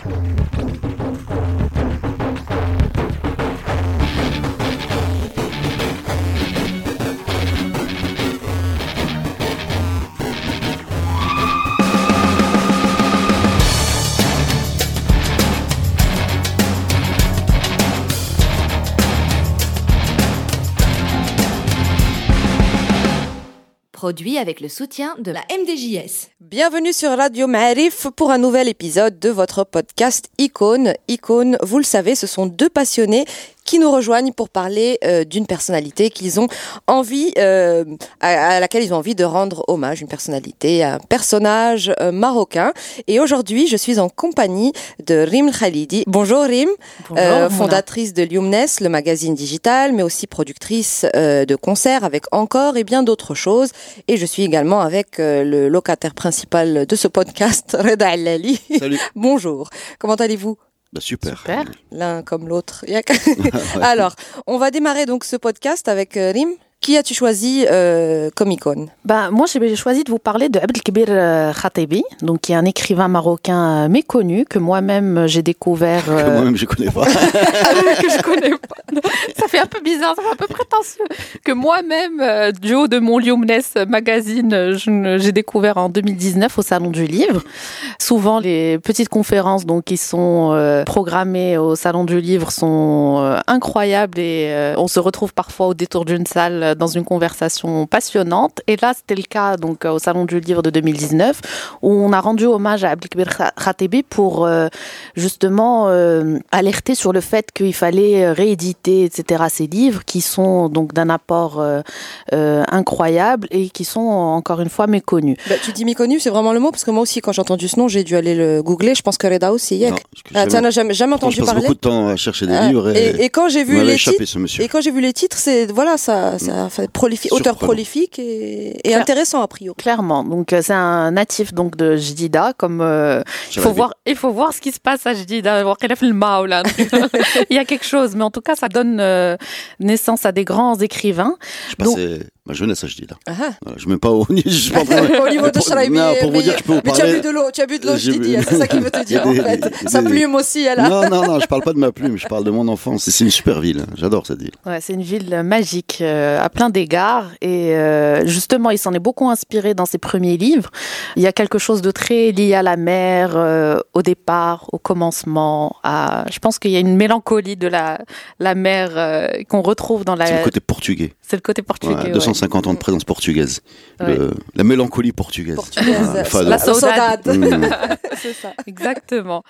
Thank you. Avec le soutien de la MDJS. Bienvenue sur Radio Ma'arif pour un nouvel épisode de votre podcast Icône. Icône, vous le savez, ce sont deux passionnés qui nous rejoignent pour parler euh, d'une personnalité qu'ils ont envie, euh, à, laquelle ils ont envie de rendre hommage, une personnalité, un personnage euh, marocain. Et aujourd'hui, je suis en compagnie de Rim Khalidi. Bonjour Rim, Bonjour, fondatrice de Lumnes, le magazine digital, mais aussi productrice de concerts avec Encore et bien d'autres choses. Et je suis également avec le locataire principal de ce podcast, Reda Allali. Salut. Bonjour. Comment allez-vous? Bah super. super. L'un comme l'autre. Alors, on va démarrer donc ce podcast avec euh, Rim. Qui as-tu choisi euh, comme icône? Bah, Moi, j'ai choisi de vous parler de Abdelkbir euh, Khatebi, donc, qui est un écrivain marocain euh, méconnu, que moi-même j'ai découvert. Euh... Que moi-même je connais pas. que je connais pas. Ça fait un peu bizarre, ça fait un peu prétentieux. Que moi-même, euh, du haut de mon Lyomnes magazine, j'ai découvert en 2019 au Salon du Livre. Souvent, les petites conférences donc, qui sont euh, programmées au Salon du Livre sont incroyables et on se retrouve parfois au détour d'une salle dans une conversation passionnante. Et là, c'était le cas donc au Salon du Livre de 2019, où on a rendu hommage à Abdelkbir Khatebi pour euh, justement euh, alerter sur le fait qu'il fallait rééditer, etc., ces livres qui sont donc d'un apport euh, incroyable et qui sont encore une fois méconnus. Bah, tu dis méconnu, c'est vraiment le mot, parce que moi aussi, quand j'ai entendu ce nom, j'ai dû aller le googler. Je pense que Reda aussi, Non, ah, tu n'as jamais, jamais entendu je passe parler beaucoup de temps à chercher des Ah, livres et, et, et quand j'ai vu les échappé, titres, ce monsieur. et quand j'ai vu les titres, c'est voilà, ça, ça auteur prolifique et, intéressant a priori. Clairement, donc euh, c'est un natif donc de Jdida. Comme euh, il faut voir, il faut voir ce qui se passe à Jdida. il y a quelque chose, mais en tout cas, ça donne euh, naissance à des grands écrivains. Je passais ma jeunesse à Jdida. Ah, ah voilà, je mets pas au, niveau de Shraimi. Tu as bu de l'eau, tu as bu de l'eau, Jdida. C'est ça qu'il veut te dire des, en fait. Sa plume aussi, elle a. Non, non, non, je parle pas de ma plume. Je parle de mon enfance. C'est une super ville. J'adore cette ville. Ouais, c'est une ville magique à plein d'égards et euh, justement, il s'en est beaucoup inspiré dans ses premiers livres. Il y a quelque chose de très lié à la mer euh, au départ, au commencement. À, je pense qu'il y a une mélancolie de la la mer euh, qu'on retrouve dans la. C'est le côté portugais. C'est le côté portugais. Ouais, ouais. 250 ans de présence portugaise. Ouais. Le- la mélancolie portugaise. Portugaise, fado. La saudade. Mm. c'est ça. Exactement.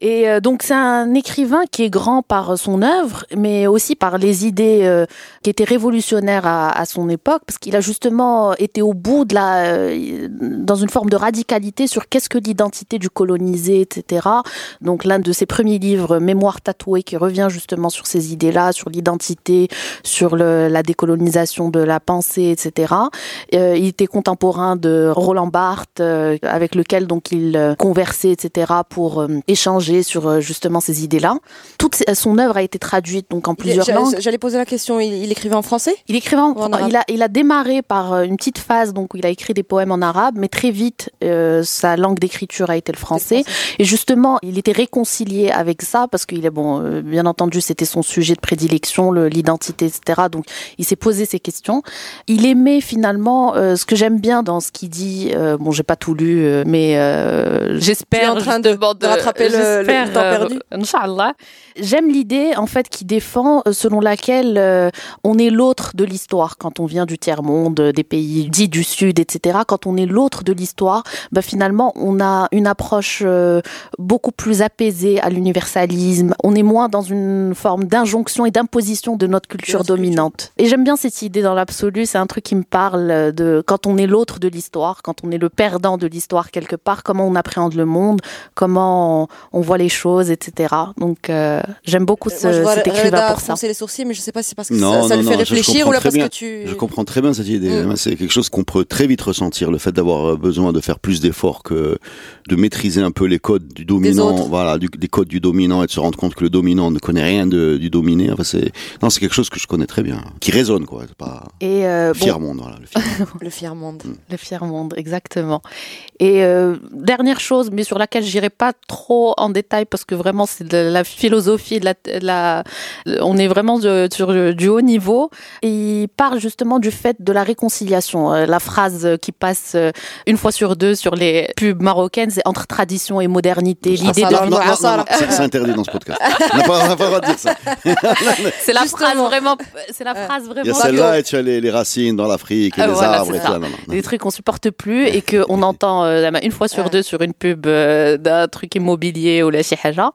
Et euh, donc c'est un écrivain qui est grand par son œuvre, mais aussi par les idées euh, qui étaient révolutionnaires à, à son époque, parce qu'il a justement été au bout de la, euh, dans une forme de radicalité sur qu'est-ce que l'identité du colonisé, etc. Donc l'un de ses premiers livres, Mémoire tatouée, qui revient justement sur ces idées-là, sur l'identité, sur le, la décolonisation de la pensée, etc. Euh, il était contemporain de Roland Barthes, euh, avec lequel donc il conversait, etc., pour échanger sur justement ces idées-là. Toute son œuvre a été traduite donc en plusieurs langues. J'allais poser la question, il, il écrivait en français? Il écrivait il, a, il a démarré par euh, une petite phase donc où il a écrit des poèmes en arabe, mais très vite euh, sa langue d'écriture a été le français. Et justement, il était réconcilié avec ça parce qu'il est bon, euh, bien entendu, c'était son sujet de prédilection, le- l'identité, etc. Donc, il s'est posé ces questions. Il aimait finalement euh, ce que j'aime bien dans ce qu'il dit. bon, j'ai pas tout lu, mais j'espère. En train de- rattraper le- le temps perdu. J'aime l'idée en fait qui défend selon laquelle on est l'autre de l'histoire quand on vient du tiers monde, euh, des pays dits du sud, etc. Quand on est l'autre de l'histoire, bah, finalement on a une approche euh, beaucoup plus apaisée à l'universalisme. On est moins dans une forme d'injonction et d'imposition de notre culture dominante. Et j'aime bien cette idée dans l'absolu. C'est un truc qui me parle euh, de quand on est l'autre de l'histoire, quand on est le perdant de l'histoire quelque part, comment on appréhende le monde, comment on, voit les choses, etc. Donc euh, j'aime beaucoup ce, Moi, je vois cet écrivain Reda pour ça. les sourcils, mais je sais pas si c'est parce que Non, ça, ça non, lui fait non, réfléchir ou là très parce bien. que tu. Je comprends très bien cette idée. Mm. C'est quelque chose qu'on peut très vite ressentir, le fait d'avoir euh, besoin de faire plus d'efforts que de maîtriser un peu les codes du dominant, voilà, du, des codes du dominant et de se rendre compte que le dominant ne connaît rien de, du dominé. Enfin, c'est non, c'est quelque chose que je connais très bien, qui résonne quoi. Pas Et euh, le bon, fier monde, voilà. Le fier monde. Le fier monde. Le fier monde, exactement. Et euh, dernière chose, mais mais sur laquelle j'irai pas trop en détail parce que vraiment c'est de la philosophie, de la, de la on est vraiment de- sur du haut niveau. Et parle justement du fait de la réconciliation. Euh, La phrase qui passe euh, une fois sur deux sur les pubs marocaines, c'est entre tradition et modernité. Ah, L'idée de Non, non, ça, non, c'est interdit dans ce podcast. On n'a pas, le droit de dire ça. c'est la Justement. phrase vraiment, c'est la phrase Il y a vraiment. celle-là et tu as les, les racines dans l'Afrique et Ah, les voilà, arbres et ça. tout. là, non, non. des trucs qu'on supporte plus et que on entend euh, une fois sur deux sur une pub euh, d'un truc immobilier ou la chihaja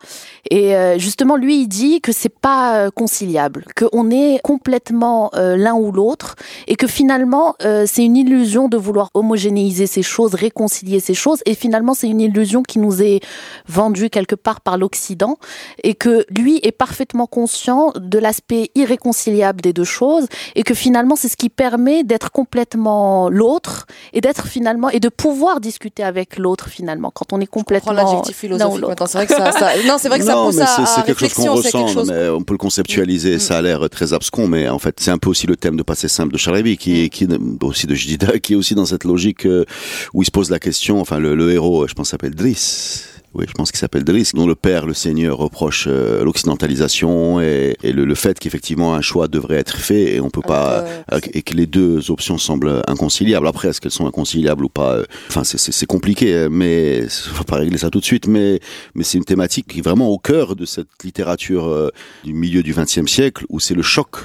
et euh, justement lui il dit que c'est pas euh, conciliable que on est complètement euh, l'un ou l'autre et que finalement euh, c'est une illusion de vouloir homogénéiser ces choses réconcilier ces choses et finalement c'est une illusion qui nous est vendue quelque part par l'occident et que lui est parfaitement conscient de l'aspect irréconciliable des deux choses et que finalement c'est ce qui permet d'être complètement l'autre et d'être finalement et de pouvoir discuter avec l'autre finalement quand on est complètement l'adjectif philosophique l'autre. maintenant. C'est vrai que ça, ça- non, c'est vrai que ça non, pousse mais à, quelque chose qu'on ressent, chose. non, mais on peut le conceptualiser. Mm. Ça a l'air très abscon, mais en fait, c'est un peu aussi le thème de Passé simple de Charabi, qui, est- qui est aussi de Jdida, qui est aussi dans cette logique euh, où il se pose la question. Enfin, le, le héros, je pense, s'appelle Driss. Oui, je pense qu'il s'appelle Driss, dont le père, le Seigneur, reproche euh, l'occidentalisation et, et le, le fait qu'effectivement un choix devrait être fait et on peut pas euh, et que les deux options semblent inconciliables. Après, est-ce qu'elles sont inconciliables ou pas euh, Enfin, c'est- compliqué, euh, mais on va pas régler ça tout de suite. Mais mais c'est une thématique qui est vraiment au cœur de cette littérature euh, du milieu du XXe siècle où c'est le choc.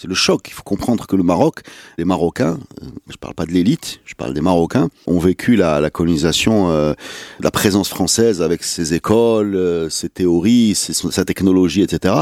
C'est le choc. Il faut comprendre que le Maroc, les Marocains, euh, je parle pas de l'élite, je parle des Marocains, ont vécu la, la colonisation, euh, la présence française avec ses écoles, euh, ses théories, ses- sa technologie, etc.,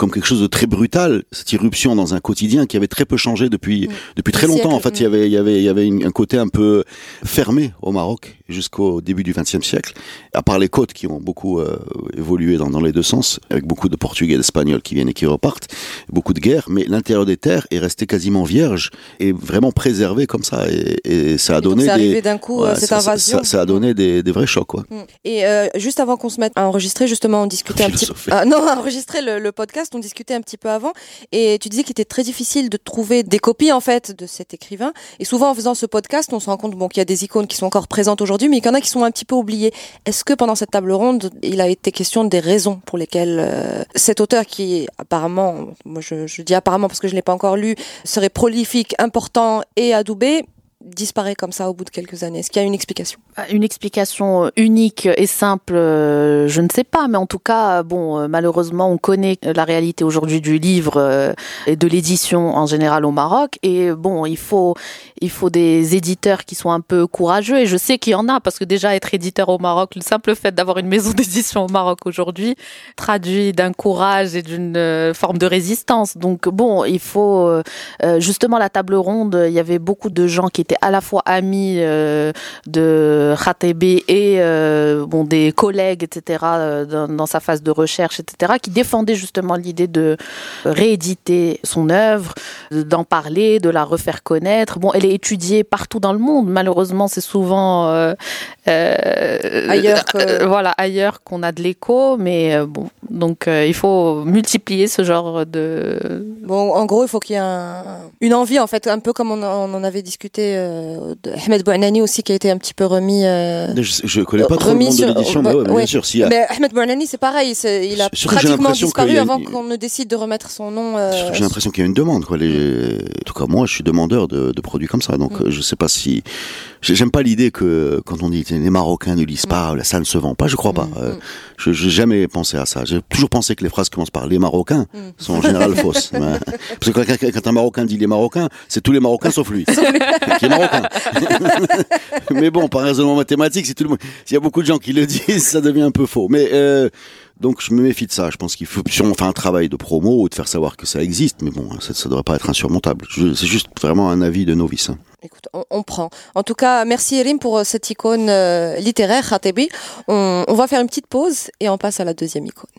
comme quelque chose de très brutal. Cette irruption dans un quotidien qui avait très peu changé depuis Mm. depuis très longtemps. En fait, il y avait il y avait il y avait une- un côté un peu fermé au Maroc jusqu'au début du XXe siècle. À part les côtes qui ont beaucoup euh, évolué dans, dans les deux sens, avec beaucoup de Portugais et d'Espagnols qui viennent et qui repartent, beaucoup de guerres, mais l'intérieur des terres est resté quasiment vierge et vraiment préservé comme ça. Et, et ça a Et donné des d'un coup, ouais, cette ça, ça- invasion. ça- ça a donné des, des vrais chocs. Quoi. Mm. Et euh, juste avant qu'on se mette à enregistrer, justement, on discutait un petit peu. Ah, non, à enregistrer le, le podcast, on discutait un petit peu avant. Et tu disais qu'il était très difficile de trouver des copies, en fait, de cet écrivain. Et souvent, en faisant ce podcast, on se rend compte bon, qu'il y a des icônes qui sont encore présentes aujourd'hui, mais qu'il y en a qui sont un petit peu oubliées. Est-ce que pendant cette table ronde, il a été question des raisons pour lesquelles euh, cet auteur qui, apparemment, moi je, je dis apparemment parce que je ne l'ai pas encore lu, serait prolifique, important et adoubé, disparaît comme ça au bout de quelques années? Est-ce qu'il y a une explication? Une explication euh, unique et simple, euh, je ne sais pas, mais en tout cas, bon, euh, malheureusement, on connaît la réalité aujourd'hui du livre et de l'édition en général au Maroc. Et bon, il faut, il faut des éditeurs qui sont un peu courageux. Et je sais qu'il y en a, parce que déjà être éditeur au Maroc, le simple fait d'avoir une maison d'édition au Maroc aujourd'hui traduit d'un courage et d'une forme de résistance. Donc bon, il faut justement la table ronde. Il y avait beaucoup de gens qui étaient à la fois amis euh, de Khatebi et euh, bon des collègues, etc. euh, Dans, dans sa phase de recherche, etc. Qui défendaient justement l'idée de rééditer son œuvre, d'en parler, de la refaire connaître. Bon, elle est étudiée partout dans le monde. Malheureusement, c'est souvent euh, Ailleurs que- voilà ailleurs qu'on a de l'écho, mais bon, donc euh, il faut multiplier ce genre de Bon, en gros, il faut qu'il y ait un- une envie, en fait, un peu comme on, on en avait discuté euh, de Ahmed Bouanani aussi, qui a été un petit peu remis. euh, Je, je connais pas trop le monde de l'édition, mais ouais, mais ouais. bien sûr, Mais Ahmed Bouanani, c'est pareil, il a Surtout, pratiquement l'impression disparu a avant qu'on ne décide de remettre son nom. euh, J'ai l'impression qu'il y a une demande. Quoi. Les... En tout cas, moi, je suis demandeur de, de produits comme ça. Donc, Mm. euh, je sais pas si. J'ai- J'aime pas l'idée que quand on dit les Marocains ne lisent pas, ça ne se vend pas. Je crois pas. Mm, Euh, je j'ai jamais pensé à ça. J'ai toujours pensé que les phrases qui commencent par les Marocains Mm. sont en général fausses. Ouais. Parce que quand, un Marocain dit les Marocains, c'est tous les Marocains sauf lui, qui est Marocain. Mais bon, par raisonnement mathématique, si tout le monde, s'il y a beaucoup de gens qui le disent, ça devient un peu faux. Mais euh, donc je me méfie de ça. Je pense qu'il faut sûrement faire un travail de promo ou de faire savoir que ça existe. Mais bon, ça, ça devrait pas être insurmontable. C'est juste vraiment un avis de novice. hein. Écoute, on, on prend. En tout cas, merci Erim pour euh, cette icône euh, littéraire, Khatebi. On, on va faire une petite pause et on passe à la deuxième icône.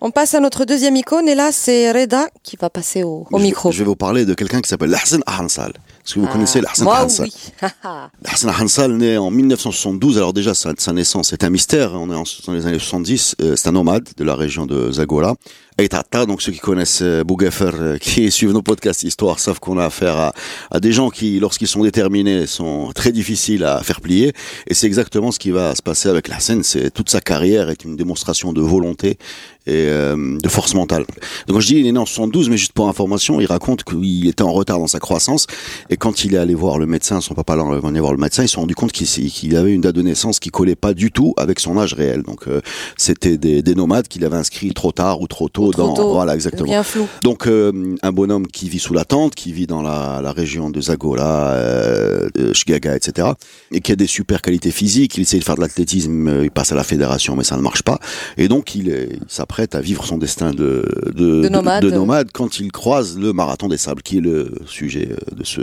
On passe à notre deuxième icône et là c'est Reda qui va passer au, au Je- micro. Je vais vous parler de quelqu'un qui s'appelle Hassan Ahansal. Est-ce que vous connaissez Hassan Moi, Hansal oui. Hassan Hansal, né en 1972. Alors déjà, sa, sa naissance est un mystère. On est en, dans les années 70. Euh, c'est un nomade de la région de Zagora. Et Tata, donc ceux qui connaissent euh, Bougafer, euh, qui suivent nos podcasts histoire, savent qu'on a affaire à, à des gens qui, lorsqu'ils sont déterminés, sont très difficiles à faire plier. Et c'est exactement ce qui va se passer avec scène. C'est toute sa carrière est une démonstration de volonté et euh, de force mentale. Donc quand je dis il est né en 72, mais juste pour information, il raconte qu'il était en retard dans sa croissance et quand il est allé voir le médecin, son papa l'a allé voir le médecin, ils se sont rendu compte qu'il avait une date de naissance qui collait pas du tout avec son âge réel. Donc euh, c'était des, des nomades qu'il avait inscrits trop tard ou trop tôt Ou trop dans tôt. voilà exactement. Bien flou. Donc euh, un bonhomme qui vit sous la tente, qui vit dans la, la région de Zagola, euh, de Shgaga, etc. Et qui a des super qualités physiques. Il essaie de faire de l'athlétisme, euh, il passe à la fédération, mais ça ne marche pas. Et donc il s'apprête à vivre son destin de, de, De nomade. nomade quand il croise le marathon des sables, qui est le sujet euh, de ce...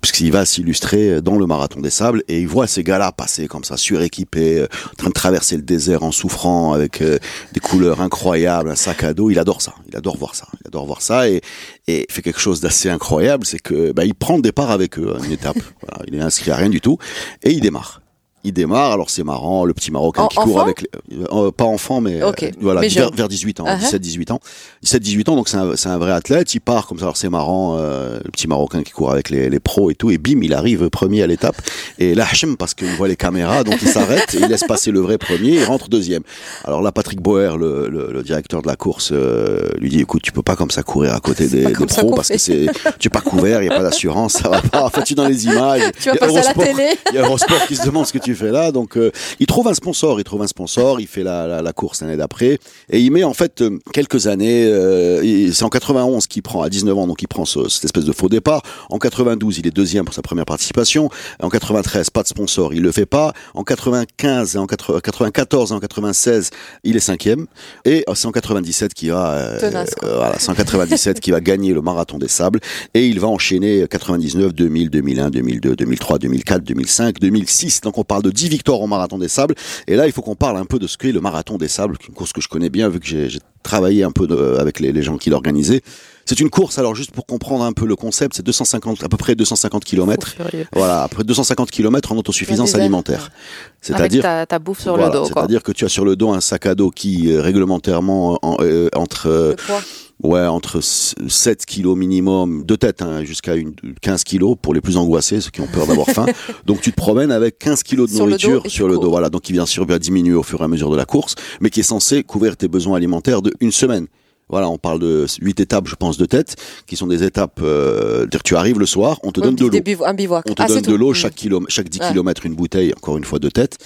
Puisqu'il va s'illustrer dans le marathon des sables et il voit ces gars-là passer comme ça, suréquipés, euh, en train de traverser le désert en souffrant, avec euh, des couleurs incroyables, un sac à dos. Il adore ça. Il adore voir ça. Il adore voir ça et, et fait quelque chose d'assez incroyable, c'est que bah, il prend le départ avec eux à une étape. Il est inscrit à rien du tout et il démarre. Il démarre, alors c'est marrant, le petit Marocain En- qui court avec, les- euh, pas enfant, mais euh, voilà, mais vers, jeune. vers 18 ans, Ah ah. 17-18 ans. 17-18 ans, donc c'est un, c'est un vrai athlète, il part comme ça, alors c'est marrant, euh, le petit Marocain qui court avec les, les pros et tout, et bim, il arrive premier à l'étape, et là, Hachem, parce qu'il voit les caméras, donc il s'arrête, et il laisse passer le vrai premier, il rentre deuxième. Alors là, Patrick Boer, le, le, le directeur de la course, euh, lui dit, écoute, tu peux pas comme ça courir à côté des, pros, parce que c'est, tu es pas couvert, il y a pas d'assurance, ça va pas, en fait, tu es dans les images. Tu vas passer à la télé. il y a Eurosport qui se demande ce que tu fais là. Donc, euh, il trouve un sponsor. Il trouve un sponsor. Il fait la, la, la course l'année d'après. Et il met en fait euh, quelques années. euh, c'est en 91 qu'il prend, à 19 ans, donc il prend ce- cette espèce de faux départ. En 92, il est deuxième pour sa première participation. En 93, pas de sponsor. Il le fait pas. En 95, et en 80 94 et en 96, il est cinquième. Et euh, c'est en 97 qu'il va, euh, Tenace, euh, voilà, c'est en 97 qu'il va gagner le marathon des sables. Et il va enchaîner 99, 2000, 2001, 2002, 2003, 2004, 2005, 2006. Donc on parle de 10 victoires au marathon des sables. Et là, il faut qu'on parle un peu de ce qu'est le marathon des sables, une course que je connais bien vu que j'ai travaillé un peu de- avec les, les gens qui l'organisaient. C'est une course, alors juste pour comprendre un peu le concept, c'est 250, à peu près 250 kilomètres. Fou furieux. Voilà, après 250 kilomètres en autosuffisance alimentaire. C'est-à-dire ta, ta bouffe sur voilà, le dos. C'est-à-dire que tu as sur le dos un sac à dos qui euh, réglementairement en- euh, entre euh, Le poids. Ouais entre s- 7 kilos minimum de tête hein, jusqu'à une 15 kilos pour les plus angoissés, ceux qui ont peur d'avoir faim. Donc tu te promènes avec 15 kilos de Sur nourriture sur le cours. dos, voilà. Donc qui bien sûr va diminuer au fur et à mesure de la course, mais qui est censé couvrir tes besoins alimentaires de une semaine. Voilà, on parle de huit étapes, je pense, de tête, qui sont des étapes. Euh, tu arrives le soir, on te donne de l'eau. Un bivouac. On te Ah, donne de l'eau Mm. chaque, kilomètre, chaque 10 Ouais. kilomètres, une bouteille, encore une fois de tête.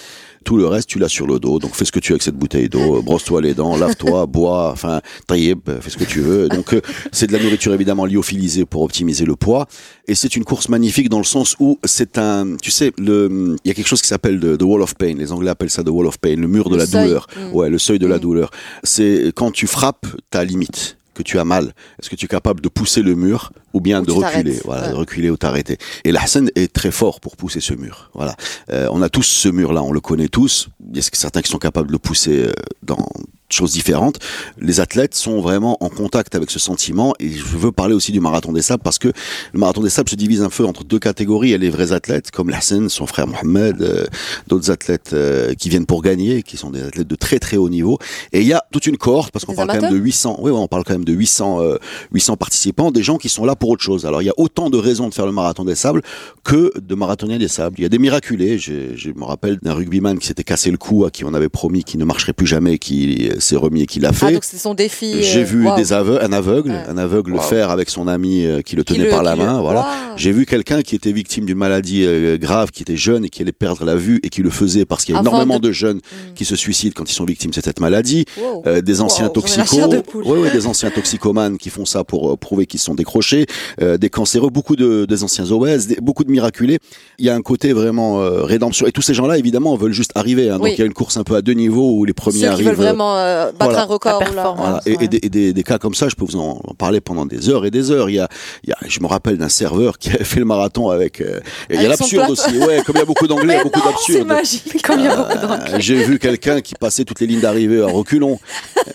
Tout le reste, tu l'as sur le dos. Donc fais ce que tu veux avec cette bouteille d'eau. Brosse-toi les dents, lave-toi, bois, enfin, tailleb, fais ce que tu veux. Donc euh, c'est de la nourriture évidemment lyophilisée pour optimiser le poids. Et c'est une course magnifique dans le sens où c'est un, tu sais, le, il y a quelque chose qui s'appelle the, the wall of pain. Les Anglais appellent ça the wall of pain, le mur de Le la seuil. douleur. Mm. Ouais, le seuil de la Mm. douleur. C'est quand tu frappes ta limite que tu as mal, est-ce que tu es capable de pousser le mur ou bien Ou de reculer, voilà, Ouais. de reculer ou t'arrêter. Et la Hassan est très fort pour pousser ce mur. Voilà, Euh, on a tous ce mur-là, on le connaît tous. Il y a certains qui sont capables de le pousser euh, dans choses différentes. Les athlètes sont vraiment en contact avec ce sentiment et je veux parler aussi du marathon des sables parce que le marathon des sables se divise un peu entre deux catégories. Il y a les vrais athlètes comme Hassan, son frère Mohamed, euh, d'autres athlètes euh, qui viennent pour gagner, qui sont des athlètes de très très haut niveau. Et il y a toute une cohorte parce qu'on parle quand même de 800. Oui, on parle quand même de 800 euh, 800 participants, des gens qui sont là pour autre chose. Alors il y a autant de raisons de faire le marathon des sables que de marathoniens des sables. Il y a des miraculés. Je, je me rappelle d'un rugbyman qui s'était cassé le cou, à qui on avait promis qu'il ne marcherait plus jamais, qui s'est remis et qui l'a Ah, fait. donc c'est son défi. J'ai euh, vu des aveugles, un aveugle, Ouais. un aveugle le Wow. faire avec son ami euh, qui le Qui tenait le- par la le- main. Voilà. J'ai vu quelqu'un qui était victime d'une maladie euh, grave, qui était jeune et qui allait perdre la vue et qui le faisait parce qu'il y a Avant énormément de- de, jeunes Mm. qui se suicident quand ils sont victimes de cette maladie. Wow. Euh, des anciens toxicos, de ouais, ouais, des anciens toxicomanes qui font ça pour euh, prouver qu'ils sont décrochés, euh, des cancéreux, beaucoup de des anciens obèses, des- beaucoup de miraculés. Il y a un côté vraiment euh, rédemption. Et tous ces gens-là, évidemment, veulent juste arriver. hein. donc Oui. il y a une course un peu à deux niveaux où les premiers Ceux qui arrivent. veulent vraiment battre Voilà. un record. Là. Voilà. Et, ouais. et des, et des- des cas comme ça, je peux vous en, parler pendant des heures et des heures. Il y a, il y a je me rappelle d'un serveur qui avait fait le marathon avec. euh, et il y a l'absurde aussi. Ouais, comme il y a beaucoup d'anglais, il y a beaucoup C'est d'absurdes. magique. Comme il y a beaucoup Euh, d'anglais. J'ai vu quelqu'un qui passait toutes les lignes d'arrivée à reculons.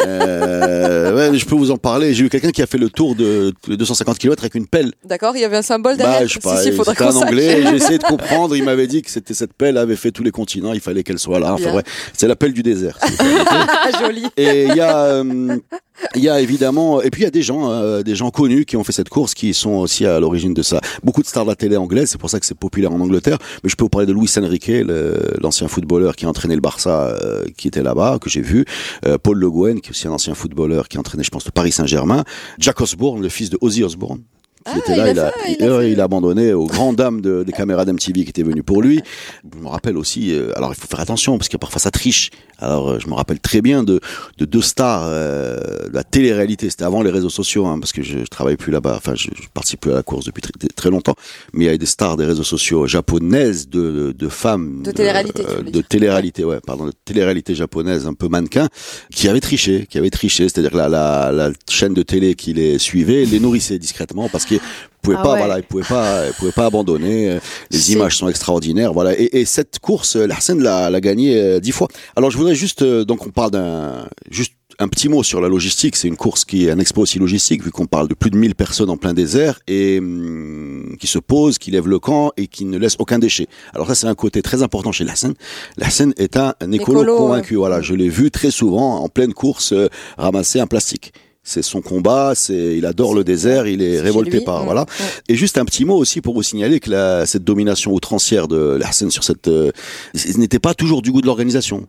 Euh, ouais, mais je peux vous en parler. J'ai vu quelqu'un qui a fait le tour de tous les 250 km avec une pelle. D'accord, il y avait un symbole derrière. Bah, je sais pas, si, si, faudrait c'était un anglais. J'ai essayé de comprendre. Il m'avait dit que c'était cette pelle avait fait tous les continents. Il fallait qu'elle soit là. Enfin, Bien. ouais, c'est la pelle du désert. Ah, Et il y a, euh, il y a évidemment, et puis il y a des gens, euh, des gens connus qui ont fait cette course, qui sont aussi à l'origine de ça. Beaucoup de stars de la télé anglaise, c'est pour ça que c'est populaire en Angleterre. Mais je peux vous parler de Luis Enrique, l'ancien footballeur qui a entraîné le Barça, euh, qui était là-bas, que j'ai vu. Euh, Paul Le Guen, qui est aussi un ancien footballeur qui a entraîné, je pense, le Paris Saint-Germain. Jack Osborne, le fils de Ozzy Osbourne. Qui Ah, était là, a il a, fait- il a il abandonné aux grandes dames de- des caméras d'MTV qui étaient venues pour lui. Je me rappelle aussi, euh, alors il faut faire attention parce que parfois ça triche. Alors euh, je me rappelle très bien de, de deux stars euh, de la télé-réalité. C'était avant les réseaux sociaux, hein, parce que je, je travaille plus là-bas. Enfin, je, je participe plus à la course depuis très, très longtemps. Mais il y a des stars des réseaux sociaux japonaises, de, de femmes, De télé-réalité, de télé-réalité, ouais, pardon, de télé-réalité japonaise, un peu mannequin, qui avaient triché, qui avaient triché. C'est-à-dire que la, la, la chaîne de télé qui les suivait les nourrissait discrètement parce Ah pas, ouais. voilà, ils pouvaient pas, ils pouvaient pas abandonner. Euh, Les images sont extraordinaires, voilà. Et, et cette course, euh, Larsen l'a, l'a gagnée euh, dix fois. Alors je voudrais juste, donc on parle d'un, juste un petit mot sur la logistique. C'est une course qui est un exploit aussi logistique, vu qu'on parle de plus de 1000 personnes en plein désert et hum, qui se posent, qui lèvent le camp et qui ne laissent aucun déchet. Alors ça, c'est un côté très important chez Larsen. Larsen est un, un écolo, Écolo, convaincu. Voilà, je l'ai vu très souvent en pleine course euh, ramasser un plastique. C'est son combat, c'est, il adore le désert, il est révolté par, Mm. voilà. Mm. Et juste un petit mot aussi pour vous signaler que la, cette domination outrancière de Larsen sur cette, euh, n'était pas toujours du goût de l'organisation.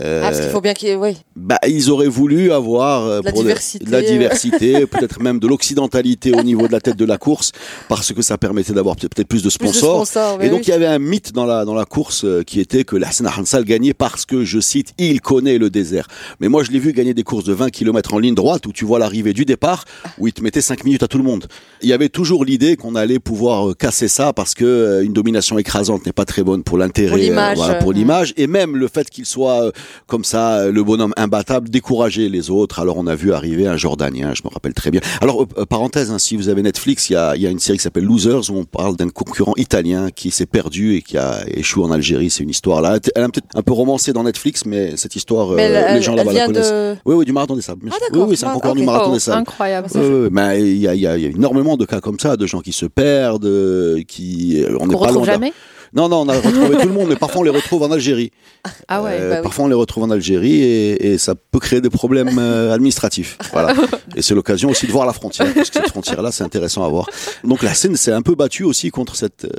Euh, Ah, parce qu'il faut bien qu'il y ait, oui. bah, ils auraient voulu avoir euh, De la pour diversité. la diversité, peut-être même de l'occidentalité au niveau de la tête de la course, parce que ça permettait d'avoir peut- peut-être plus de Plus de sponsors. sponsors, Et donc oui. il y avait un mythe dans la dans la course euh, qui était que Larsen Hansal gagnait parce que je cite il connaît le désert. Mais moi je l'ai vu gagner des courses de 20 km en ligne droite où tu vois l'arrivée du départ où il te mettait 5 minutes à tout le monde. Il y avait toujours l'idée qu'on allait pouvoir euh, casser ça parce que euh, une domination écrasante n'est pas très bonne pour l'intérêt Pour l'image, voilà, euh, et même le fait qu'il soit comme ça le bonhomme imbattable décourager les autres. Alors on a vu arriver un Jordanien, je me rappelle très bien. Alors euh, parenthèse, hein, si vous avez Netflix, il y a, y a une série qui s'appelle Losers où on parle d'un concurrent italien qui s'est perdu et qui a échoué en Algérie. C'est une histoire là, elle est peut-être un peu romancée dans Netflix, mais cette histoire, euh, elle, les gens là-bas la connaissent. de. Oui, oui, du marathon des sables. Ah. Oui, oui, c'est un Ah, concurrent. Du marathon Oh, des sables. incroyable. Il y a, y, y énormément de cas comme ça, de gens qui se perdent, euh, qui euh, on n'est pas loin. jamais Non, non, on a retrouvé tout le monde, mais parfois on les retrouve en Algérie. Ah ouais. Euh, bah oui. Parfois on les retrouve en Algérie et, et ça peut créer des problèmes euh, administratifs. Voilà. Et c'est l'occasion aussi de voir la frontière, parce que cette frontière-là, c'est intéressant à voir. Donc la scène s'est un peu battue aussi contre cette, euh,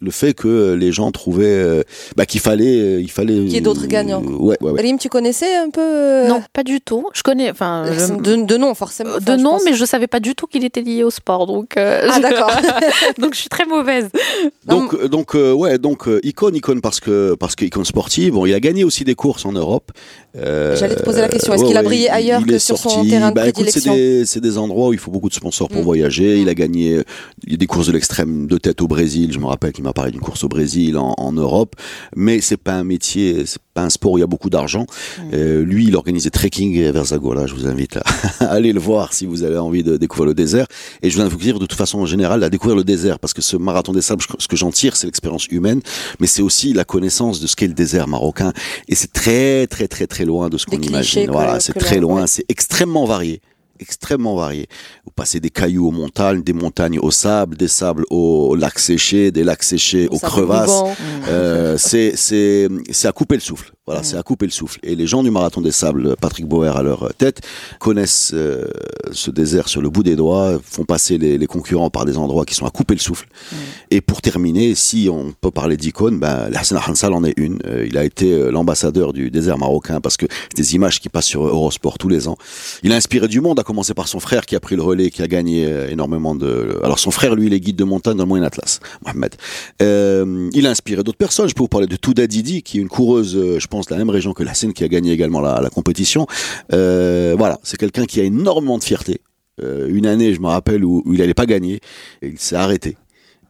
le fait que les gens trouvaient euh, bah, qu'il fallait, euh, il fallait. Qu'il y ait d'autres gagnants. euh, ouais, ouais, ouais. Rim, tu connaissais un peu euh, Non, pas du tout. Je connais, enfin, de, de nom, forcément. de Enfin, je nom, pense- mais je savais pas du tout qu'il était lié au sport, donc. euh, Ah, je- d'accord. donc je suis très mauvaise. Donc, euh, donc, euh, ouais, donc euh, icône, icône parce que parce que icône sportive. Bon, il a gagné aussi des courses en Europe. Euh, J'allais te poser la question, est-ce qu'il a brillé il- ailleurs il que sur son sorti- terrain de bah, écoute, c'est prédilection des, c'est des endroits où il faut beaucoup de sponsors pour Mm. voyager. Il a gagné euh, il y a des courses de l'extrême de tête au Brésil. Je me rappelle qu'il m'a parlé d'une course au Brésil, en, en Europe. Mais c'est pas un métier, c'est pas un sport où il y a beaucoup d'argent. Mm. Euh, lui, il organisait trekking vers Zagola. Je vous invite à aller le voir si vous avez envie de découvrir le désert. Et je viens de vous dire de toute façon en général à découvrir le désert parce que ce marathon des sables, ce que j'en tire, c'est l'expérience humaine, mais c'est aussi la connaissance de ce qu'est le désert marocain. Et c'est très très très très loin de ce qu'on imagine. Voilà, c'est très loin, ouais. c'est extrêmement varié extrêmement varié. Vous passez des cailloux aux montagnes, des montagnes au sable, des sables aux lacs séchés, des lacs séchés aux crevasses. Euh, c'est c'est c'est à couper le souffle. Voilà, Mm. c'est à couper le souffle. Et les gens du marathon des sables, Patrick Bauer à leur tête, connaissent euh, ce désert sur le bout des doigts, font passer les, les concurrents par des endroits qui sont à couper le souffle. Mm. Et pour terminer, si on peut parler d'icône, ben Hassan Hansal en est une. Euh, il a été euh, l'ambassadeur du désert marocain parce que c'est des images qui passent sur Eurosport tous les ans. Il a inspiré du monde, à commencer par son frère qui a pris le relais, qui a gagné euh, énormément de. Alors son frère, lui, il est guide de montagne dans le Moyen Atlas, Mohamed. Euh, il a inspiré d'autres personnes. Je peux vous parler de Touda Didi, qui est une coureuse, euh, je pense, la même région que la Seine, qui a gagné également la, la compétition. Euh, voilà, c'est quelqu'un qui a énormément de fierté. Euh, une année, je me rappelle, où, où il n'allait pas gagner, et il s'est arrêté.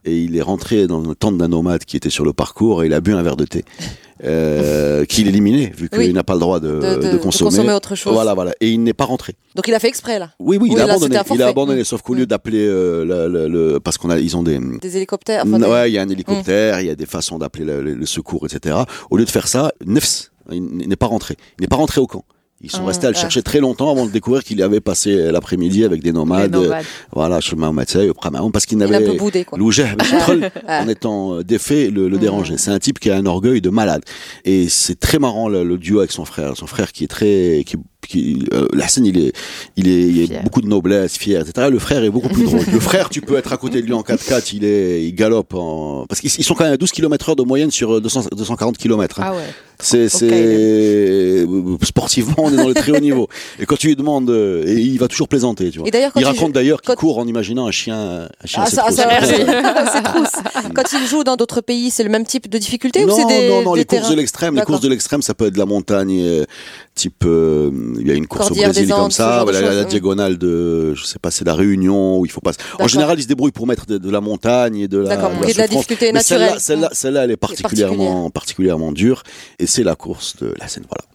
Et il est rentré dans le tente d'un nomade qui était sur le parcours et il a bu un verre de thé. Euh, qu'il éliminait vu qu'il Oui. n'a pas le droit de, De- de- de de consommer. consommer autre chose. Voilà, voilà. Et il n'est pas rentré. Donc il a fait exprès là. Oui, oui, il Oui, a là, abandonné. Il a abandonné, Mm. sauf qu'au lieu d'appeler euh, le, le- le- parce qu'on a, ils ont des, Des hélicoptères. enfin, des- Mm. ouais, il y a un hélicoptère, il y a des façons d'appeler le, le- le secours, etc. Au lieu de faire ça, Nefs, il n'est pas rentré. Il n'est pas rentré au camp. Ils sont Ah, restés à le ah. chercher très longtemps avant de découvrir qu'il avait passé l'après-midi avec des nomades. nomades. Voilà, chemin Pramaon, parce qu'il n'avait troll, Ah. en étant euh, défait, le, le Mm. déranger. C'est un type qui a un orgueil de malade. Et c'est très marrant le, le duo avec son frère. Son frère qui est très, qui, qui euh, la scène, il est, il est, il Fier. est beaucoup de noblesse, fier, etc. Le frère est beaucoup plus drôle. Le frère, tu peux être à côté de lui en 4x4, il est, il galope en, parce qu'ils ils sont quand même à 12 km heure de moyenne sur euh, 200, 240 km. Ah ouais. C'est, c'est, sportivement, on est dans le très haut niveau. Et quand tu lui demandes, euh, et il va toujours plaisanter, tu vois. Et d'ailleurs Il raconte d'ailleurs qu'il court en imaginant un chien, un chien Ah, ça. Quand il joue dans d'autres pays, c'est le même type de difficulté non, ou c'est des non, non, des les courses de l'extrême, les courses de l'extrême, ça peut être de la montagne, euh, type, euh, il y a une course au Brésil comme ça, la, diagonale de, je sais pas, c'est la Réunion où il faut pas. En général, ils se débrouillent pour mettre de, de la montagne et de la. D'accord, de la difficulté celle-là, naturelle. celle-là, celle-là, elle est particulière. particulièrement, particulièrement dure, et c'est la course de la Seine, voilà.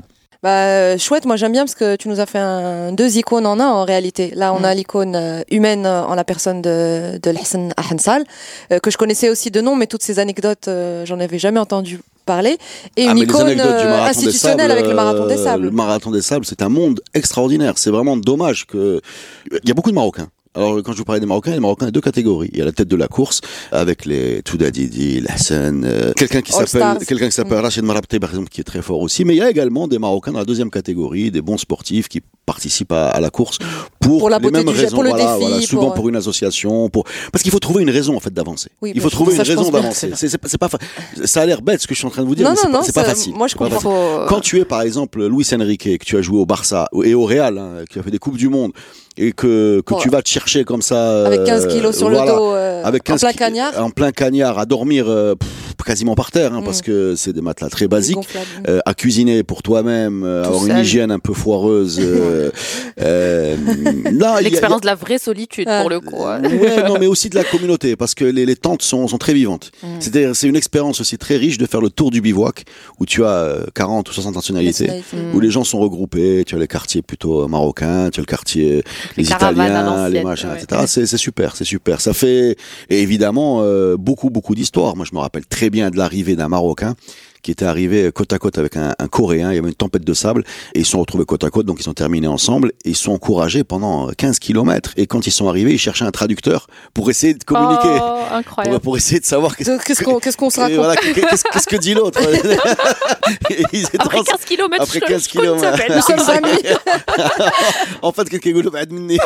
Bah, euh, chouette, moi j'aime bien parce que tu nous as fait un, deux icônes en un en réalité. Là, on a l'icône euh, humaine en la personne de, de Hassan Ahansal, euh, que je connaissais aussi de nom, mais toutes ces anecdotes, euh, j'en avais jamais entendu parler. Et Ah, une icône euh, institutionnelle sables, avec le marathon des euh, sables. Le marathon des sables, c'est un monde extraordinaire. C'est vraiment dommage que il y a beaucoup de Marocains. Alors quand je vous parlais des Marocains, les Marocains, il y a deux catégories. Il y a la tête de la course avec les Touda Didi, Hassan, euh, quelqu'un qui s'appelle quelqu'un qui s'appelle Mm. Rachid Marabté par exemple qui est très fort aussi. Mais il y a également des Marocains dans la deuxième catégorie, des bons sportifs qui participent à, à la course pour, Pour la les mêmes raisons. pour le voilà, défi, voilà, souvent pour- pour... une association, pour parce qu'il faut trouver une raison en fait d'avancer. Oui, il bah, faut trouver ça, une raison d'avancer. C'est pas, fa- ça a l'air bête ce que je suis en train de vous dire, Non, mais c'est non, pas, pas facile. moi, je comprends. Faut- Quand tu es par exemple Luis Enrique, que tu as joué au Barça et au Real, hein, qui a fait des coupes du monde, et que, que Bon, tu vas te chercher comme ça, Avec 15 euh, kilos sur voilà, le dos, euh, avec en 15 plein ki- cagnard. en plein cagnard, à dormir euh, pff, quasiment par terre, hein, parce Mm. que c'est des matelas très basiques. euh, à cuisiner pour toi-même, euh, avoir une hygiène un peu foireuse. euh, euh, L'expérience de la vraie solitude pour le coup. hein. Ouais, non, mais aussi de la communauté, parce que les, les tentes sont, sont très vivantes. Mm. C'est-à-dire, c'est une expérience aussi très riche de faire le tour du bivouac, où tu as euh, 40 ou 60 nationalités, Nationalité. Où les gens sont regroupés, tu as les quartiers plutôt marocains, tu as le quartier les, Italiens, les machins, ouais. etc. C'est, super, c'est super. Ça fait, et évidemment, euh, beaucoup, beaucoup d'histoires. Moi, je me rappelle très bien de l'arrivée d'un Marocain qui était arrivé côte à côte avec un, Coréen. Il y avait une tempête de sable et ils se sont retrouvés côte à côte, donc ils sont terminés ensemble et ils sont encouragés pendant 15 kilomètres. Et quand ils sont arrivés, ils cherchaient un traducteur pour essayer de communiquer. Oh, incroyable. Pour, essayer de savoir qu'est-ce qu'on se raconte. Qu'est-ce que dit l'autre. après 15 kilomètres, après 15 kilomètres. Nous sommes amis. en fait, quelqu'un est adminé.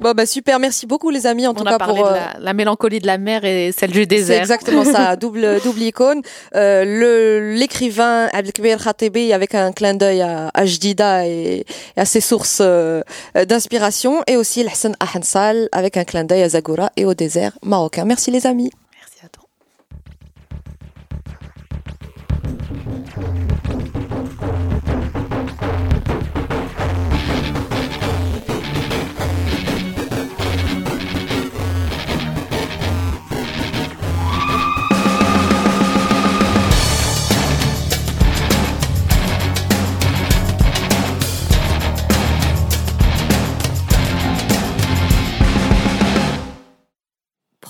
Bon bah super, merci beaucoup les amis en tout cas pour euh, la, mélancolie de la mer et celle du désert. C'est exactement ça, double double icône. Euh, le l'écrivain Abdelkbir Khatebi avec un clin d'œil à, à Jdida et, à ses sources euh, d'inspiration et aussi Hassan Ahansal avec un clin d'œil à Zagora et au désert marocain. Merci les amis.